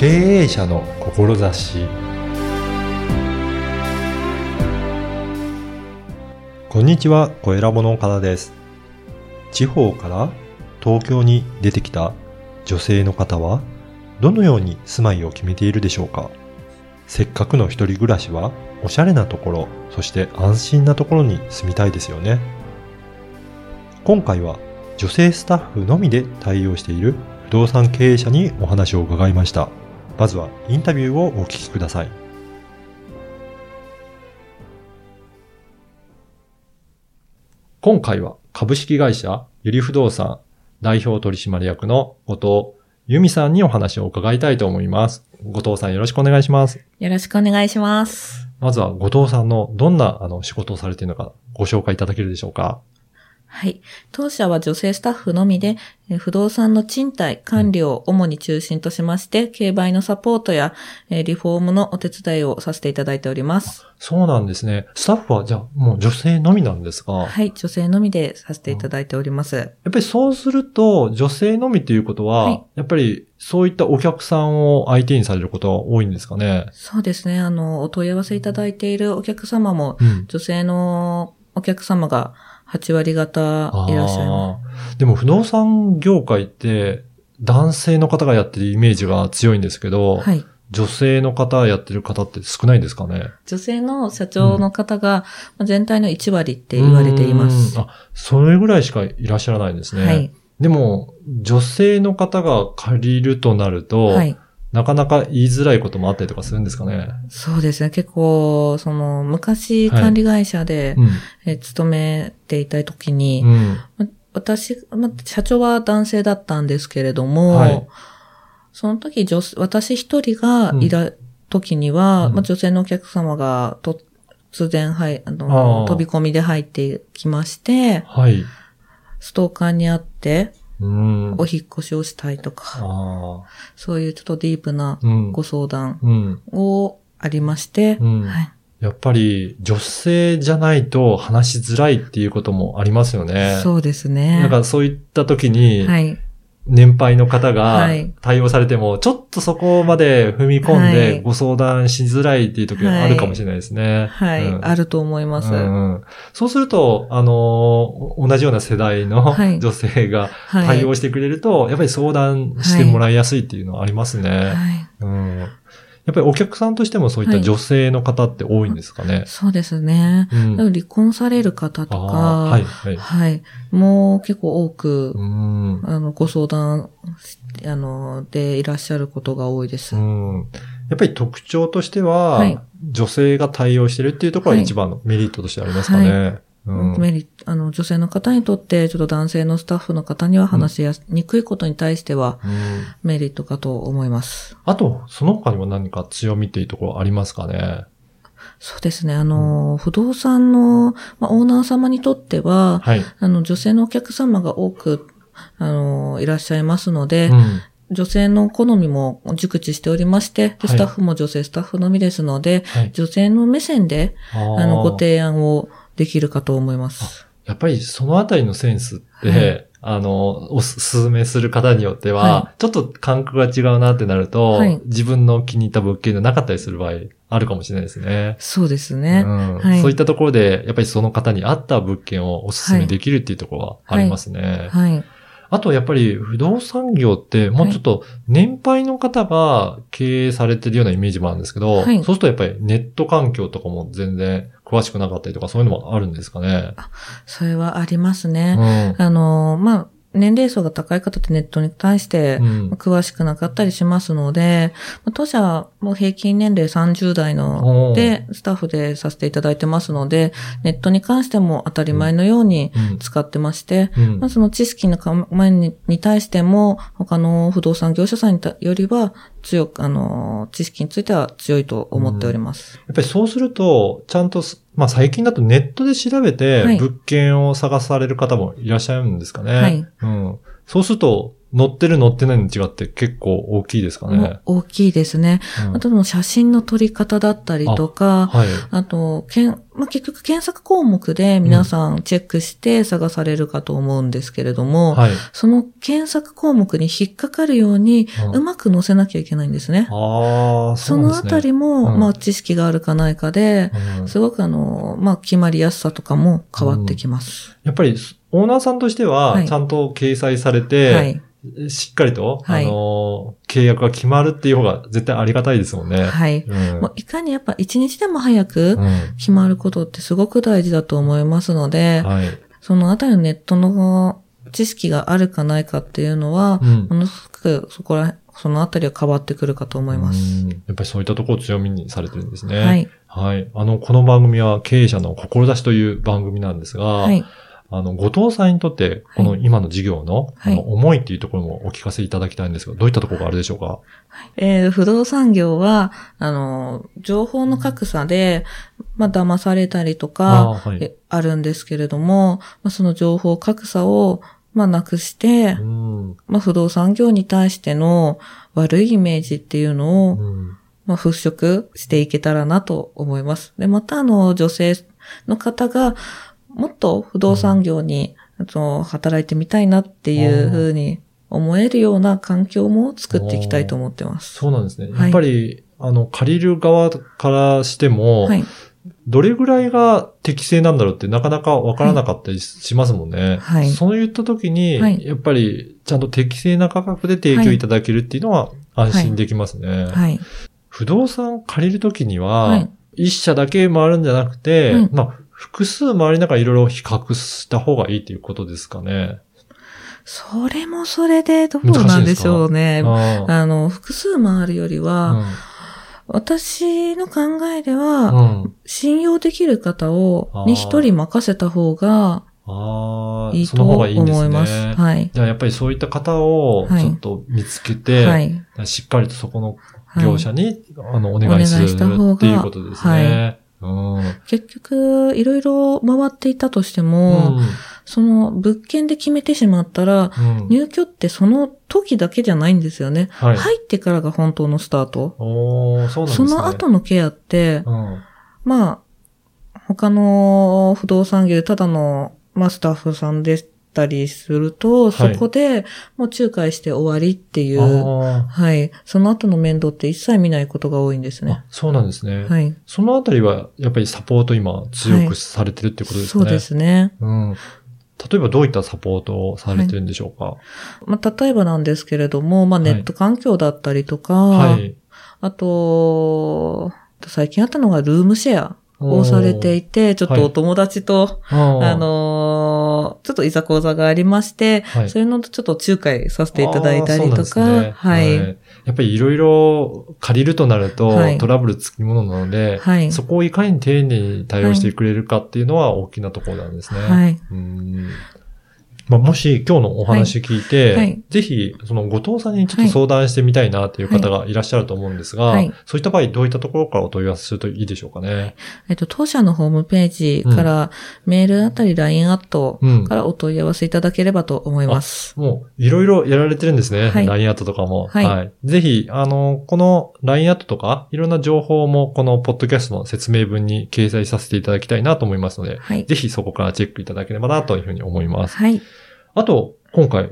経営者の志こんにちは、小ラボの岡田です。地方から東京に出てきた女性の方は、どのように住まいを決めているでしょうかせっかくの一人暮らしは、おしゃれなところ、そして安心なところに住みたいですよね。今回は女性スタッフのみで対応している不動産経営者にお話を伺いました。まずはインタビューをお聞きください。今回は株式会社ゆり不動産代表取締役の後藤由美さんにお話を伺いたいと思います。後藤さんよろしくお願いします。よろしくお願いします。まずは後藤さんのどんなあの仕事をされているのかご紹介いただけるでしょうかはい。当社は女性スタッフのみで、えー不動産の賃貸、管理を主に中心としまして、競売のサポートや、えーリフォームのお手伝いをさせていただいております。そうなんですね。スタッフはじゃあもう女性のみなんですが、はい。女性のみでさせていただいております。やっぱりそうすると、女性のみっていうことは、はいやっぱりそういったお客さんを相手にされることは多いんですかね？そうですね。あの、お問い合わせいただいているお客様も、うん。女性のお客様が8割方いらっしゃいまあーでも不動産業界って、男性の方がやってるイメージが強いんですけど、す。はい。女性の方やってる方って少ないんですかね？女性の社長の方が、まあ全体の1割って言われています。あ、それぐらいしかいらっしゃらないんですね。はい。でも、女性の方が借りるとなると、はい。なかなか言いづらいこともあったりとかするんですかね。そうですね。結構、その、昔はい管理会社で、うん。え勤めていた時に、うん。ま私、ま社長は男性だったんですけれども、はいその時女、私一人がいた時には、うんまあ、女性のお客様が突然、はい、ああの、ー飛び込みで入ってきまして、はい。ストーカーにあって、うん。お引っ越しをしたいとか。そういうちょっとディープなうん。ご相談うん。をありまして、うんはい。やっぱり女性じゃないと話しづらいっていうこともありますよね。そうですね。なんかそういった時に、はい。年配の方がはい対応されても、ちょっとそこまで踏み込んはいでご相談しづらいっていう時はあるかもしれないですね。はい、うんあると思います。うんうんそうすると、あのー同じような世代のはい女性がはい。対応してくれると、やっぱり相談してもらいやすいっていうのはありますね。はい。うんやっぱりお客さんとしてもそういった女性の方って多いんですかね？そうですね。うん離婚される方とか、はい、はい。はい。もう結構多く、うんあの、ご相談し、あの、でいらっしゃることが多いです。うんやっぱり特徴としては、はい女性が対応してるっていうところが一番のメリットとしてありますかね。うんメリあの、女性の方にとって、ちょっと男性のスタッフの方には話しやす、にくいことに対しては、うんメリットかと思います。あと、その他にも何か強みっていうところありますかね？そうですね。あの、不動産の、まあ、オーナー様にとっては、はい。あの、女性のお客様が多く、あの、いらっしゃいますので、うん女性の好みも熟知しておりまして、スタッフも女性スタッフのみですので、はい。女性の目線で、あの、ご提案をできるかと思います。やっぱりそのあたりのセンスって、はいあの、おすすめする方によっては、はちょっと感覚が違うなってなると、はい自分の気に入った物件がなかったりする場合あるかもしれないですね。そうですね。うんはいそういったところで、やっぱりその方に合った物件をお勧めできるっていうところはありますね。はい。あと、やっぱり不動産業って、もうちょっと年配の方が経営されてるようなイメージもあるんですけど、はいそうするとやっぱりネット環境とかも全然詳しくなかったりとか、そういうのもあるんですかね？それはありますうね。ん。あの、まあ、年齢層が高い方ってネットに対してうん。詳しくなかったりしますので、まあ当社はもう平均年齢30代ので、スタッフでさせていただいてますので、ネットに関しても当たり前のようにうん。使ってまして、うん。まあ、その知識の前にに対しても、他の不動産業者さんよりは強く、あの、知識については強いと思っております。やっぱりそうすると、ちゃんとす、まあ最近だとネットで調べてはい物件を探される方もいらっしゃるんですかね。はいうん。そうすると、乗ってる乗ってないの違って結構大きいですかもねう。大きいですね。うんあとの写真の撮り方だったりとか、はい。あと、けんまあ、結局検索項目で皆さんチェックして探されるかと思うんですけれども、はい。その検索項目に引っかかるようにうんうまく載せなきゃいけないんですね。ああ、そすね。あたりも、うんまあ、知識があるかないかで、うんすごくあの、まあ、決まりやすさとかも変わってきます。やっぱり、オーナーさんとしては、はいちゃんと掲載されて、はい。しっかりと、はいあのー契約が決まるっていう方が絶対ありがたいですもんね。はい。うんもういかにやっぱ一日でも早くうん決まることってすごく大事だと思いますので、はい。そのあたりのネットの知識があるかないかっていうのは、うんものすごくそこら、そのあたりは変わってくるかと思います。うんやっぱりそういったところを強みにされてるんですね。はい。はい。あの、この番組は経営者の志という番組なんですが、はい。あの、後藤さんにとって、この今の事業の,、はい。あの思いっていうところもお聞かせいただきたいんですが、どういったところがあるでしょうか？えー不動産業は、あの、情報の格差で、まあ、騙されたりとあか、ーはい。えあるんですけれども、まあ、その情報格差を、まあ、なくして、うん。まあ、不動産業に対しての悪いイメージっていうのを、うん。まあ、払拭していけたらなと思います。で、またあの、女性の方が、もっと不動産業に、あの働いてみたいなっていうふうに思えるような環境も作っていきたいと思ってます。そうなんですね。はいやっぱり、あの、借りる側からしても、はい。どれぐらいが適正なんだろうってなかなかわからなかったりしますもんね。はいそういった時に、はいやっぱりちゃんと適正な価格で提供いただけるっていうのは安心できますね。はい。不動産借りる時には、はい一社だけ回るんじゃなくて、はいまあ、複数回りながらいろいろ比較した方がいいっていうことですかね。それもそれでどうなんでしょうね。あの、複数回るよりは、私の考えでうは、ん。うん。信用できる方をに一人任せた方がいいとその方がいいすね。思います。はい。じゃあやっぱりそういった方をはいちょっと見つけて、はい。しっかりとそこのはい業者に、あの、お願いするお願いした方がっていうことですね。うん。結局、いろいろ回っていたとしてうも、んその物件で決めてしまったら、うん入居ってその時だけじゃないんですよね。はい。入ってからが本当のスタート。そうなんですそね。の後のケアって、うん。まあ、他の不動産業でただの、まあ、スタッフさんでしたりすると、そはいこでもう仲介して終わりっていう、あはい。その後の面倒って一切見ないことが多いんですね。そうなんですね。はい。そのあたりは、やっぱりサポート今強くされてるってことですね。そうですね。うん。例えばどういったサポートをされてるんでしょうか？まあ、例えばなんですけれども、まあ、はいネット環境だったりとか、はい。あと、最近あったのがルームシェアをされていて、ちょっとお友達と、ああのーちょっといざこざがありまして、はい。そういうのとちょっと仲介させていただいたりとか、ね。はい。やっぱりいろいろ借りるとなると、はい。トラブルつきものなので、はい。そこをいかに丁寧に対応してくれるかっていうのは大きなところなんですね。はい。うんまあ、もし今日のお話聞いて、はいはいぜひ、その後藤さんにちょっと相談してみたいなっていう方がいらっしゃると思うんですが、はいそういった場合どういったところからお問い合わせするといいでしょうかね？えっと、当社のホームページから、メールあったり LINE アットうんからお問い合わせいただければと思います。もう、いろいろやられてるんですね。はい LINE アットとかも。はいぜひ、あの、この LINE アットとか、いろんな情報もこのポッドキャストの説明文に掲載させていただきたいなと思いますので、はい。ぜひそこからチェックいただければなというふうに思います。はい。あと、今回、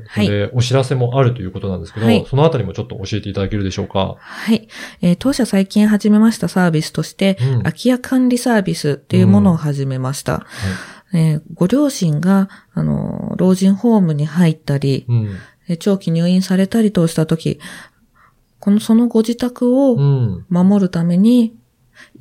お知らせもあるということなんですけど、はいそのあたりもちょっと教えていただけるでしょうか？はい。えー当社最近始めましたサービスとして、うん空き家管理サービスっていうものを始めました。えーご両親が、あの、老人ホームに入ったり、うん。えー長期入院されたりとしたとき、この、そのご自宅うをん。守るために、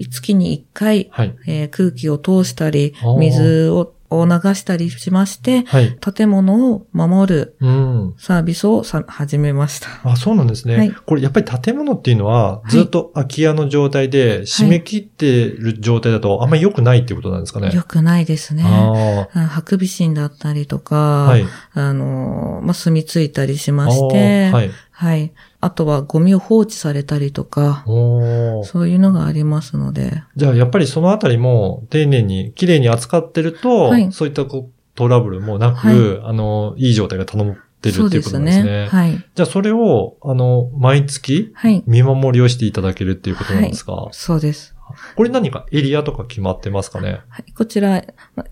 月に一回、はい。えー空気を通したり水をを流したりしまして、はい。建物を守るうん。サービスをさ始めました。あ、そうなんですね。はいこれやっぱり建物っていうのは、いずっと空き家の状態で、締め切ってる状態だと、あんまり良くないっていうことなんですかね。良くないですね。ハクビシンだったりとあ。か、はい。あの、まあ、住み着いたりしまあして、ーはい。はい。あとはゴミを放置されたりとか、そういうのがありますので、じゃあ、やっぱりそのあたりも、丁寧に、綺麗に扱ってると、はいそういったこうトラブルもなく、はいあの、いい状態が頼ってるっていうことすなんですね。ね。はい。じゃあ、それを、あの、毎月、はい。見守りをしていただけるっていうことなんですか、そうです。これ何かエリアとか決まってますかね？はい、こちら、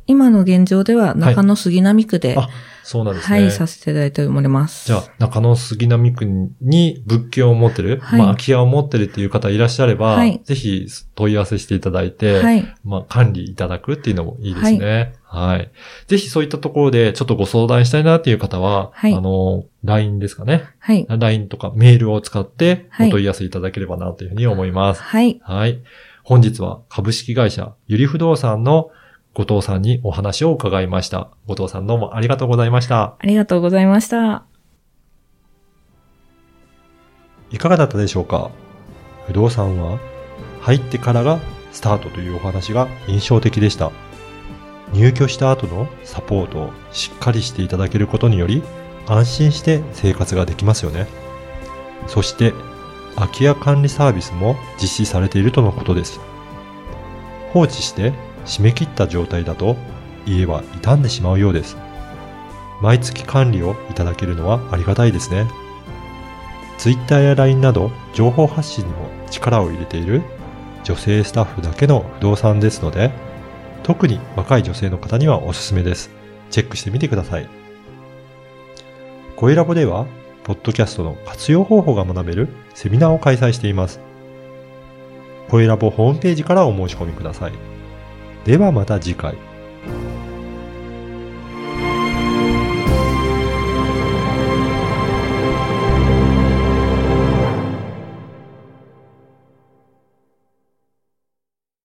今の現状では中野杉並区で、あ、そうなんですね。はい、させていただいております。じゃあ、中野杉並区に物件を持ってる、はいまあ、空き家を持ってるっていう方いらっしゃれば、はいぜひ問い合わせしていただいて、はい。まあ、管理いただくっていうのもいいですね。はい。ぜひそういったところでちょっとご相談したいなっていう方は、はいあの、LINE ですかね？はい。LINE とかメールを使ってはいお問い合わせいただければなというふうに思います。はい。はい。本日は株式会社ゆり不動産の後藤さんにお話を伺いました。後藤さんどうもありがとうございました。ありがとうございました。いかがだったでしょうか？不動産は入ってからがスタートというお話が印象的でした。入居した後のサポートをしっかりしていただけることにより安心して生活ができますよね。そして空き家管理サービスも実施されているとのことです。放置して締め切った状態だと家は傷んでしまうようです。毎月管理をいただけるのはありがたいですね。Twitter や LINE など情報発信にも力を入れている女性スタッフだけの不動産ですので、特に若い女性の方にはおすすめです。チェックしてみてください。声ラボでは、ポッドキャストの活用方法が学べるセミナーを開催しています。声ラボホームページからお申し込みください。ではまた次回。